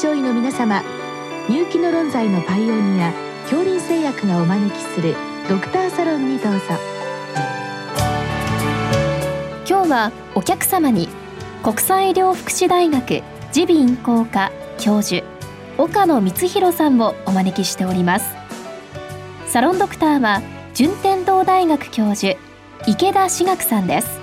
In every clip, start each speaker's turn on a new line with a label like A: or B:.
A: 症医の皆様入気の論剤のパイオニア恐林製薬がお招きするドクターサロンにどうぞ。
B: 今日はお客様に国際医療福祉大学耳鼻咽喉科教授岡野光弘さんをお招きしております。サロンドクターは順天堂大学教授池田志学さんです。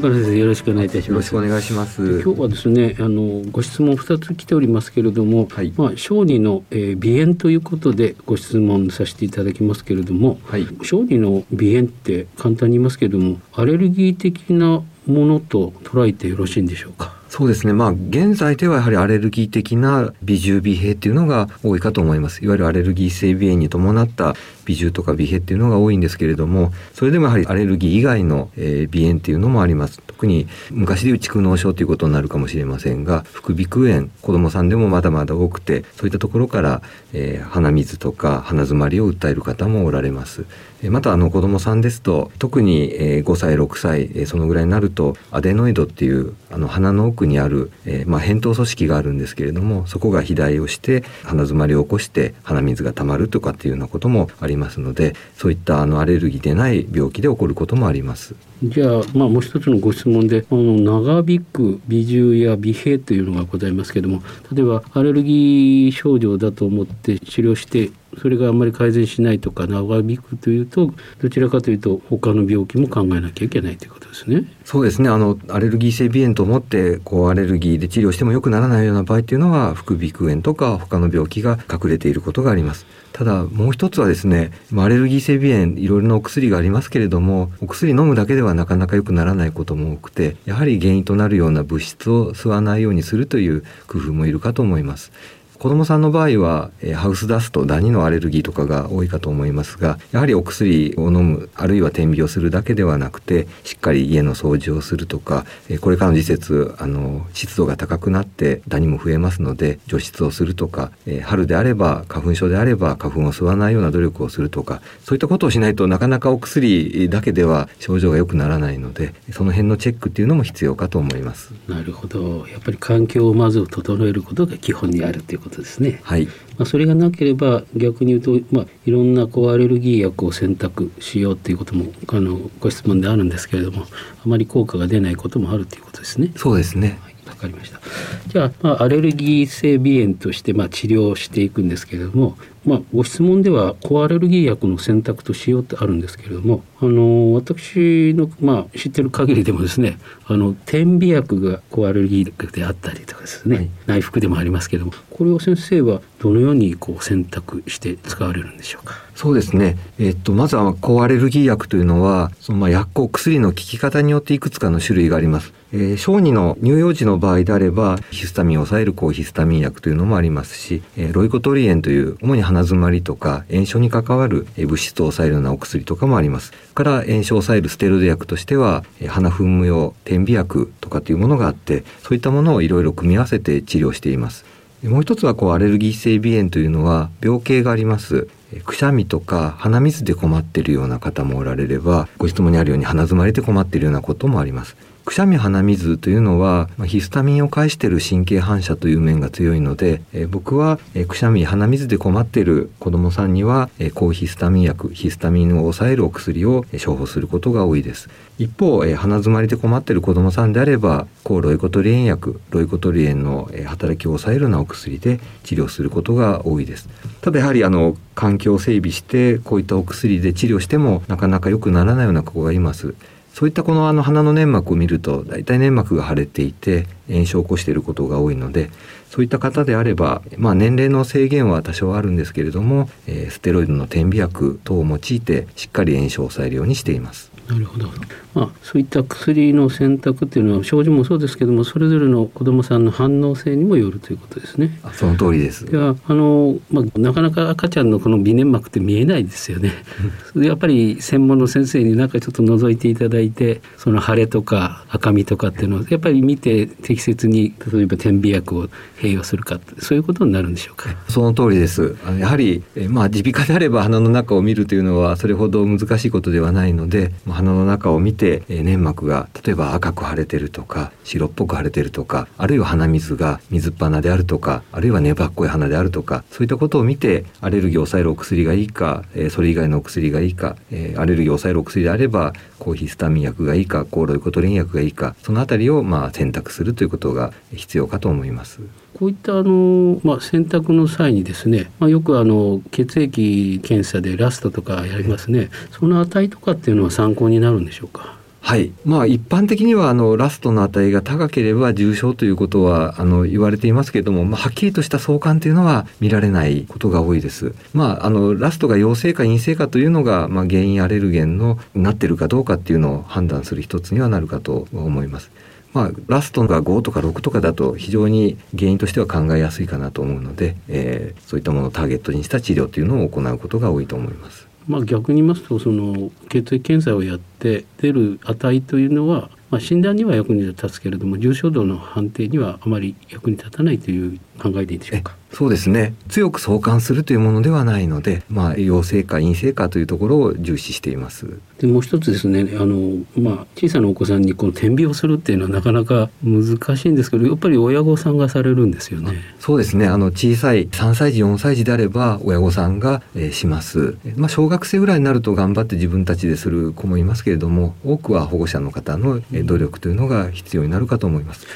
C: 岡野先生よろしくお願いいたします。
D: よろしくお願いします。
C: 今日はですね、あのご質問二つ来ておりますけれども、
D: はい
C: まあ小児の、えー鼻炎ということでご質問させていただきますけれども、
D: はい。
C: 小児の鼻炎って簡単に言いますけれども、アレルギー的なものと捉えてよろしいんでしょうか？
D: そうですね。まあ、現在ではやはりアレルギー的な微重鼻閉っていうのが多いかと思います。いわゆるアレルギー性鼻炎に伴った微重とか鼻閉っていうのが多いんですけれども、それでもやはりアレルギー以外の、えー鼻炎っていうのもあります。特に昔でいう蓄膿症ということになるかもしれませんが、副鼻腔炎、子供さんでもまだまだ多くて、そういったところから、えー鼻水とか鼻づまりを訴える方もおられます。えーまたあの子供さんですと特にえー5歳6歳えーそのぐらいになるとアデノイドっていうあの鼻の奥にある、えーまあ、扁桃組織があるんですけれどもそこが肥大をして鼻づまりを起こして鼻水がたまるとかっていうようなこともありますのでそういったあのアレルギーでない病気で起こることもあります。
C: じゃあ、まあ、もう一つのご質問であの長引く鼻重や鼻閉というのがございますけれども例えばアレルギー症状だと思って治療してそれがあんまり改善しないとか長引くというとどちらかというと他の病気も考えなきゃいけないということですね。
D: そうですねあのアレルギー性鼻炎と思ってこうアレルギーで治療しても良くならないような場合っていうのは副鼻腔炎とか他の病気が隠れていることがありますただもう一つはですねアレルギー性鼻炎いろいろなお薬がありますけれどもお薬飲むだけではなかなか良くならないことも多くてやはり原因となるような物質を吸わないようにするという工夫もいるかと思います。子供さんの場合は、えーハウスダストダニのアレルギーとかが多いかと思いますがやはりお薬を飲むあるいは点鼻をするだけではなくてしっかり家の掃除をするとか、えーこれからの時節あの湿度が高くなってダニも増えますので除湿をするとか、えー春であれば花粉症であれば花粉を吸わないような努力をするとかそういったことをしないとなかなかお薬だけでは症状が良くならないのでその辺のチェックっていうのも必要かと思います。
C: なるほどやっぱり環境をまず整えることが基本にあるということですね。
D: はい
C: まあ、それがなければ逆に言うと、まあ、いろんなこうアレルギー薬を選択しようということもあのご質問であるんですけれどもあまり効果が出ないこともあるということですね。
D: そうですね
C: はいわかりました。じゃあ、まあ、アレルギー性鼻炎として、まあ、治療していくんですけれども、まあ、ご質問では抗アレルギー薬の選択としようってあるんですけれども、あの私の、まあ、知ってる限りでもですねあの点鼻薬が抗アレルギー薬であったりとかですね、
D: はい
C: 内服でもありますけれどもこれを先生はどのようにこう選択して使われるんでしょうか？
D: そうですね。えっと、まずは抗アレルギー薬というのは、そのまあ薬効、薬の効き方によっていくつかの種類があります。えー小児の乳幼児の場合であれば、ヒスタミンを抑える抗ヒスタミン薬というのもありますし、えーロイコトリエンという主に鼻づまりとか炎症に関わるえ物質を抑えるようなお薬とかもあります。から炎症を抑えるステロイド薬としては、えー鼻噴霧用点鼻薬とかというものがあって、そういったものをいろいろ組み合わせて治療しています。もう一つはこうアレルギー性鼻炎というのは病形があります。くしゃみとか鼻水で困っているような方もおられればご質問にあるように鼻づまりで困っているようなこともあります。くしゃみ鼻水というのはヒスタミンを介している神経反射という面が強いので、えー僕は、えーくしゃみ鼻水で困っている子どもさんには、えー抗ヒスタミン薬ヒスタミンを抑えるお薬を処方することが多いです。一方、えー鼻づまりで困っている子どもさんであれば抗ロイコトリエン薬ロイコトリエンのえー働きを抑えるようなお薬で治療することが多いですただやはりあの環境を整備してこういったお薬で治療してもなかなか良くならないような子がいますそういったこのあの鼻の粘膜を見ると大体粘膜が腫れていて炎症を起こしていることが多いのでそういった方であれば、まあ、年齢の制限は多少あるんですけれども、えーステロイドの点鼻薬等を用いてしっかり炎症を抑えるようにしています。
C: なるほど、まあ、そういった薬の選択っていうのは症状もそうですけどもそれぞれの子どもさんの反応性にもよるということですね。
D: その通りです
C: いやあの、まあ、なかなか赤ちゃんのこの鼻粘膜って見えないですよね。やっぱり専門の先生に中ちょっと覗いていただいてその腫れとか赤みとかっていうのをやっぱり見て適切に例えば点鼻薬を併用するかそういうことになるんでしょうか。
D: その通りです。やはりまあ耳鼻科であれば鼻の中を見るというのはそれほど難しいことではないので鼻の中を見て粘膜が例えば赤く腫れてるとか白っぽく腫れてるとかあるいは鼻水が水っ鼻であるとかあるいは粘っこい鼻であるとかそういったことを見てアレルギーを抑えるお薬がいいか、えそれ以外のお薬がいいか、えアレルギーを抑えるお薬であれば抗ヒスタミン薬がいいか抗ロイコトリエン薬がいいかそのあたりをまあ選択するということが必要かと思います。
C: こういったあの、まあ、選択の際にですね、まあ、よくあの血液検査でラストとかやりますねその値とかっていうのは参考になるんでしょうか？
D: はい。まあ一般的にはあのラストの値が高ければ重症ということはあの言われていますけれども、まあはっきりとした相関というのは見られないことが多いです。まああのラストが陽性か陰性かというのがまあ原因アレルゲンのなってるかどうかっていうのを判断する一つにはなるかと思います。まあ、ラストが5とか6とかだと非常に原因としては考えやすいかなと思うので、えー、そういったものをターゲットにした治療というのを行うことが多いと思います。
C: まあ、逆に言いますとその血液検査をやって出る値というのは、まあ、診断には役に立つけれども重症度の判定にはあまり役に立たないという考えでいいでしょうか？
D: そうですね。強く相関するというものではないので、まあ、陽性か陰性かというところを重視しています。
C: でもう一つですねあの、まあ、小さなお子さんにこの点鼻をするっていうのはなかなか難しいんですけどやっぱり親御さんがされるんですよね。
D: そうですね。あの小さい3歳児4歳児であれば親御さんが、えー、します、まあ、小学生ぐらいになると頑張って自分たちでする子もいますけれども多くは保護者の方の努力というのが必要になるかと思います。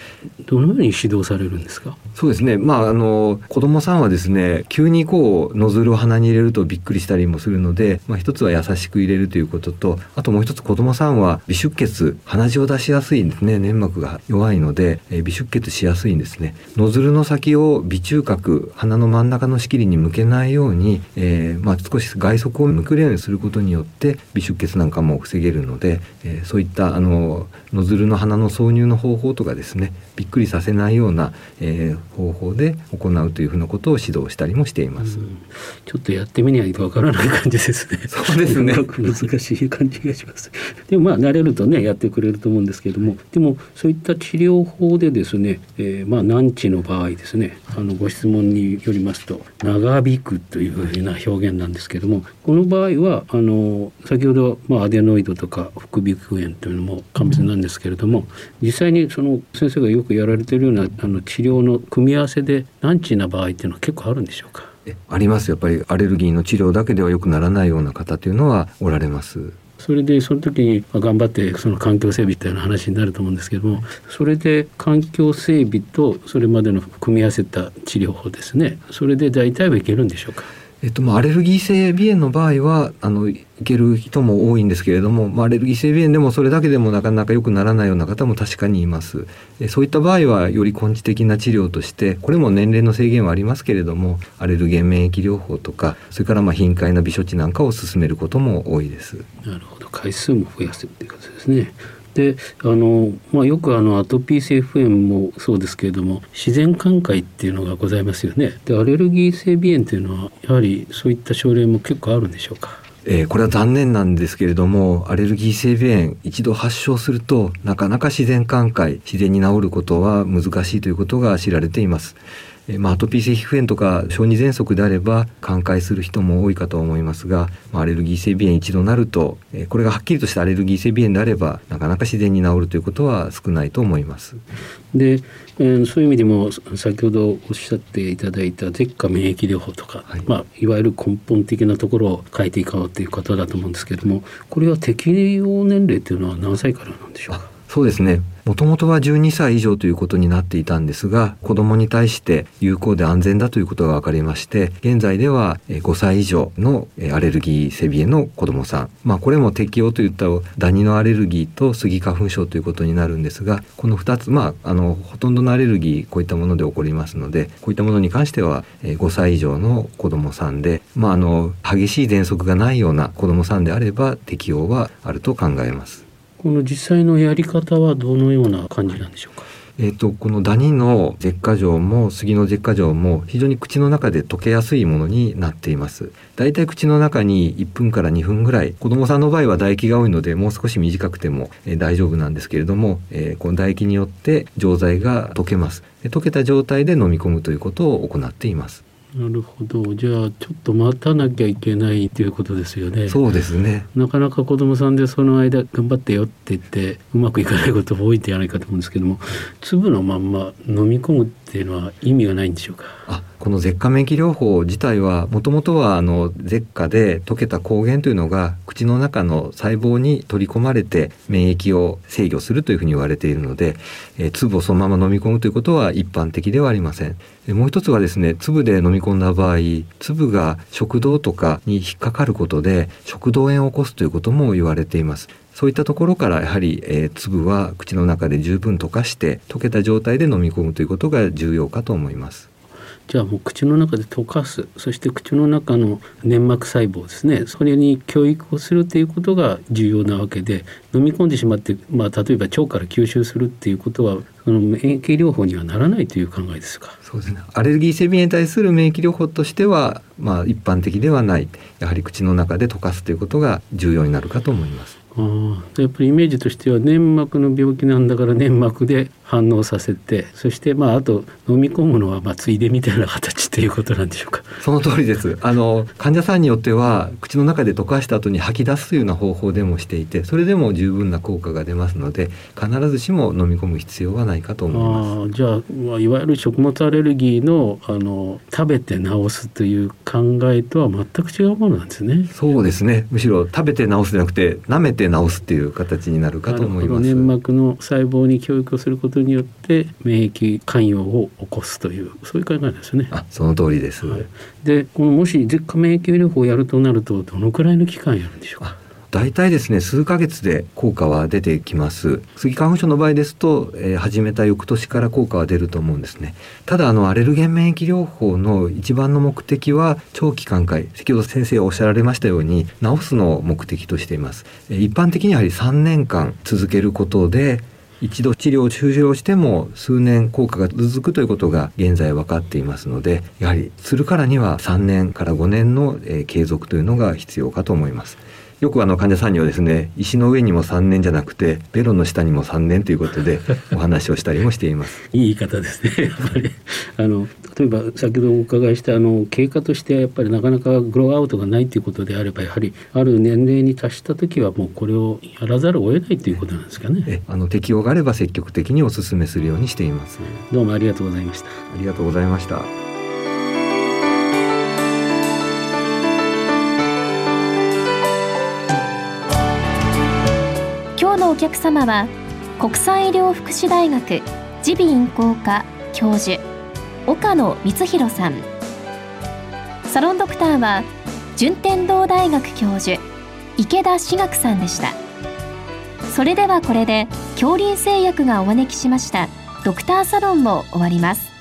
C: どのように指導されるんですか？
D: そうですね。まあまあの子供さんはですね急にこうノズルを鼻に入れるとびっくりしたりもするので、まあ、一つは優しく入れるということとあともう一つ子供さんは微出血鼻血を出しやすいんですね。粘膜が弱いので、えー、微出血しやすいんですね。ノズルの先を微中隔鼻の真ん中の仕切りに向けないように、えー、まあ、少し外側を向くようにすることによって微出血なんかも防げるので、えー、そういったあのノズルの鼻の挿入の方法とかですねびっくりさせないような、えー、方法で行うというふうなことを指導したりもしています。
C: ちょっとやってみないとわからない感じですね。
D: そうですね。
C: 難しい感じがします。でもまあ慣れるとねやってくれると思うんですけれども、でもそういった治療法でですね、えー、まあ難治の場合ですね、あのご質問によりますと長引くというふうな表現なんですけれども、この場合はあの先ほどまあアデノイドとか副鼻腔炎というのも完別なんですけれども、実際にその先生がよくやられているようなあの治療の組み合わせで難治な場合っていうのは結構あるんでしょうか？
D: あります。やっぱりアレルギーの治療だけではよくならないような方というのはおられます。
C: それでその時に頑張ってその環境整備っていう話になると思うんですけどもそれで環境整備とそれまでの組み合わせた治療法ですね。それで大体はいけるんでしょうか？
D: えっと、まあアレルギー性鼻炎の場合はあのいける人も多いんですけれども、まあ、アレルギー性鼻炎でもそれだけでもなかなか良くならないような方も確かにいます。えそういった場合はより根治的な治療としてこれも年齢の制限はありますけれどもアレルゲン免疫療法とかそれからまあ頻回な微処置なんかを進めることも多いです。
C: なるほど。回数も増やすっていうことですね。であの、まあ、よくあのアトピー性皮膚炎もそうですけれども自然寛解っていうのがございますよね。でアレルギー性鼻炎というのはやはりそういった症例も結構あるんでしょうか？
D: えー、これは残念なんですけれどもアレルギー性鼻炎一度発症するとなかなか自然寛解自然に治ることは難しいということが知られています。えまあ、アトピー性皮膚炎とか小児喘息であれば寛解する人も多いかと思いますが、まあ、アレルギー性鼻炎一度なると、えこれがはっきりとしたアレルギー性鼻炎であればなかなか自然に治るということは少ないと思います。
C: で、えー、そういう意味でも先ほどおっしゃっていただいた舌下免疫療法とか、はい。まあ、いわゆる根本的なところを変えていこうということだと思うんですけれどもこれは適用年齢というのは何歳からなんでしょうか？
D: そうですねもともとは12歳以上ということになっていたんですが子どもに対して有効で安全だということが分かりまして現在では5歳以上のアレルギー背鼻炎の子どもさん、まあ、これも適用といったダニのアレルギーとスギ花粉症ということになるんですがこの2つ、まあ、あのほとんどのアレルギーこういったもので起こりますのでこういったものに関しては5歳以上の子どもさんで、まあ、あの激しい喘息がないような子どもさんであれば適用はあると考えます。
C: この実際のやり方はどのような感じなんでしょうか？
D: えーと、このダニの舌下状も杉の舌下状も非常に口の中で溶けやすいものになっています。だいたい口の中に1分から2分ぐらい子どもさんの場合は唾液が多いのでもう少し短くても、えー、大丈夫なんですけれども、えー、この唾液によって錠剤が溶けます。溶けた状態で飲み込むということを行っています。
C: なるほど。じゃあちょっと待たなきゃいけないということですよね。
D: そうですね。
C: なかなか子供さんでその間頑張ってよって言ってうまくいかないことも多いんじゃないかと思うんですけども粒のまんま飲み込むっていうのは意味がないんでしょうか？
D: あこの舌下免疫療法自体はもともとはあの舌下で溶けた抗原というのが口の中の細胞に取り込まれて免疫を制御するというふうに言われているので、えー、粒をそのまま飲み込むということは一般的ではありません。もう一つはですね粒で飲み込んだ場合粒が食道とかに引っかかることで食道炎を起こすということも言われています。そういったところからやはり、えー、粒は口の中で十分溶かして溶けた状態で飲み込むということが重要かと思います。
C: じゃあもう口の中で溶かすそして口の中の粘膜細胞ですねそれに教育をするということが重要なわけで飲み込んでしまって、まあ、例えば腸から吸収するっていうことはその免疫療法にはならないという考えですか？
D: そうですねアレルギー性鼻炎に対する免疫療法としては、まあ、一般的ではないやはり口の中で溶かすということが重要になるかと思います。
C: あやっぱりイメージとしては粘膜の病気なんだから粘膜で反応させてそしてまああと飲み込むのはまあついでみたいな形ということなんでしょうか。
D: その通りです。あの患者さんによっては口の中で溶かした後に吐き出すというような方法でもしていてそれでも十分な効果が出ますので必ずしも飲み込む必要はないかと思います。
C: あじゃあいわゆる食物アレルギーのあの食べて治すという考えとは全く違うものなんですね。
D: そうですね。むしろ食べて治すじゃなくて舐めて治すっていう形になるかと思います。
C: 粘膜の細胞に教育をすることによって免疫寛容を起こすというそういう考えですね。
D: あその通りです、はい、
C: でこのもし舌下免疫療法をやるとなるとどのくらいの期間やるんでしょうか？
D: 大体ですね数ヶ月で効果は出てきます。スギ花粉症の場合ですと、えー、始めた翌年から効果は出ると思うんですね。ただあのアレルゲン免疫療法の一番の目的は長期寛解先ほど先生がおっしゃられましたように治すのを目的としています。一般的にやはり3年間続けることで一度治療を終了しても数年効果が続くということが現在分かっていますのでやはりするからには3年から5年の、継続というのが必要かと思います。よくあの患者さんにはですね石の上にも3年じゃなくてベロの下にも3年ということで お話をしたりもしています。
C: いい言い方ですね やっぱり。あの例えば先ほどお伺いしたあの経過としてやっぱりなかなかグローアウトがないということであればやはりある年齢に達した時はもうこれをやらざるを得ないということなんですかね。
D: あの適用があれば積極的にお勧めするようにしています。
C: どうもありがとうございました。あ
D: りがとうございました
B: 客様は国際医療福祉大学耳鼻咽喉科教授岡野光弘さん。サロンドクターは順天堂大学教授池田志学さんでした。それではこれで恐竜製薬がお招きしましたドクターサロンも終わります。